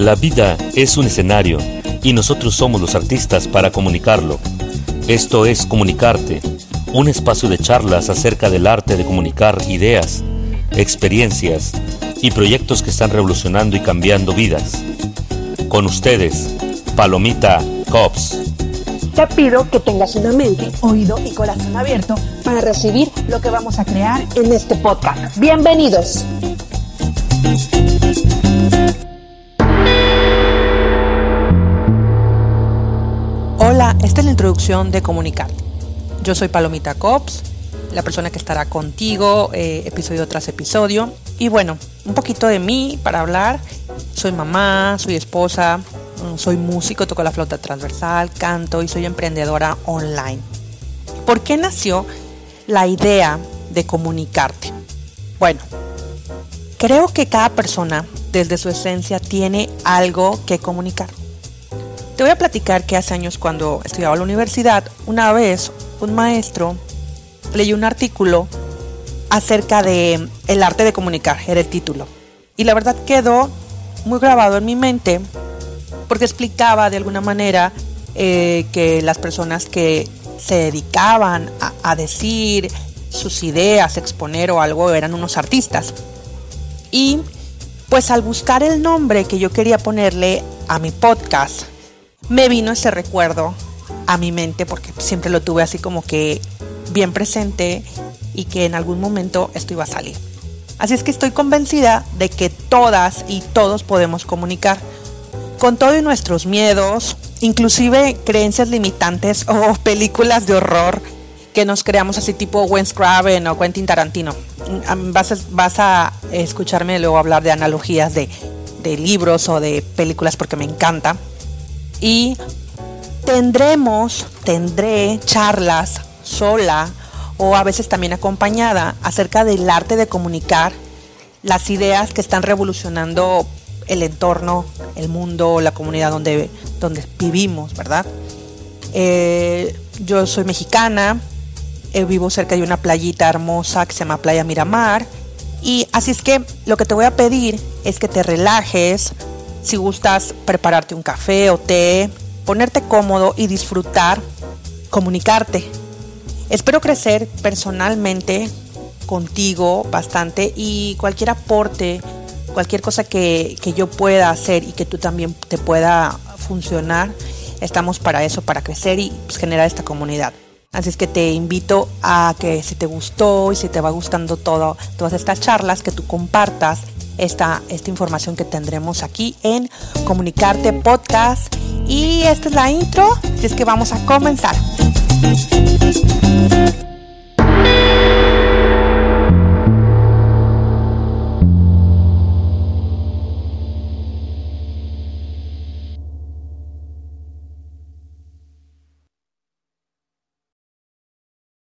La vida es un escenario y nosotros somos los artistas para comunicarlo. Esto es Comunicarte, un espacio de charlas acerca del arte de comunicar ideas, experiencias y proyectos que están revolucionando y cambiando vidas. Con ustedes, Palomita Cops. Te pido que tengas una mente, oído y corazón abierto para recibir lo que vamos a crear en este podcast. Bienvenidos. De Comunicar. Yo soy Palomita Cops, la persona que estará contigo eh, episodio tras episodio. Y bueno, un poquito de mí para hablar. Soy mamá, soy esposa, mm, soy músico, toco la flauta transversal, canto y soy emprendedora online. ¿Por qué nació la idea de comunicarte? Bueno, creo que cada persona desde su esencia tiene algo que comunicar. Te voy a platicar que hace años cuando estudiaba en la universidad, una vez un maestro leyó un artículo acerca de el arte de comunicar, era el título. Y la verdad quedó muy grabado en mi mente porque explicaba de alguna manera eh, que las personas que se dedicaban a, a decir sus ideas, exponer o algo eran unos artistas. Y pues al buscar el nombre que yo quería ponerle a mi podcast, me vino ese recuerdo a mi mente porque siempre lo tuve así como que bien presente y que en algún momento esto iba a salir. Así es que estoy convencida de que todas y todos podemos comunicar con todos nuestros miedos, inclusive creencias limitantes o películas de horror que nos creamos así tipo Wes Craven o Quentin Tarantino. Vas a, vas a escucharme luego hablar de analogías de libros o de películas porque me encanta y tendremos, tendré charlas sola o a veces también acompañada acerca del arte de comunicar las ideas que están revolucionando el entorno, el mundo, la comunidad donde, donde vivimos, ¿verdad? Eh, yo soy mexicana, eh, vivo cerca de una playita hermosa que se llama Playa Miramar. Y así es que lo que te voy a pedir es que te relajes, si gustas prepararte un café o té, ponerte cómodo y disfrutar, comunicarte. Espero crecer personalmente contigo bastante y cualquier aporte, cualquier cosa que, yo pueda hacer y que tú también te pueda funcionar, estamos para eso, para crecer y pues, generar esta comunidad. Así es que te invito a que si te gustó y si te va gustando todo, todas estas charlas, que tú compartas esta, esta información que tendremos aquí en Comunicarte Podcast. Y esta es la intro, así es que vamos a comenzar.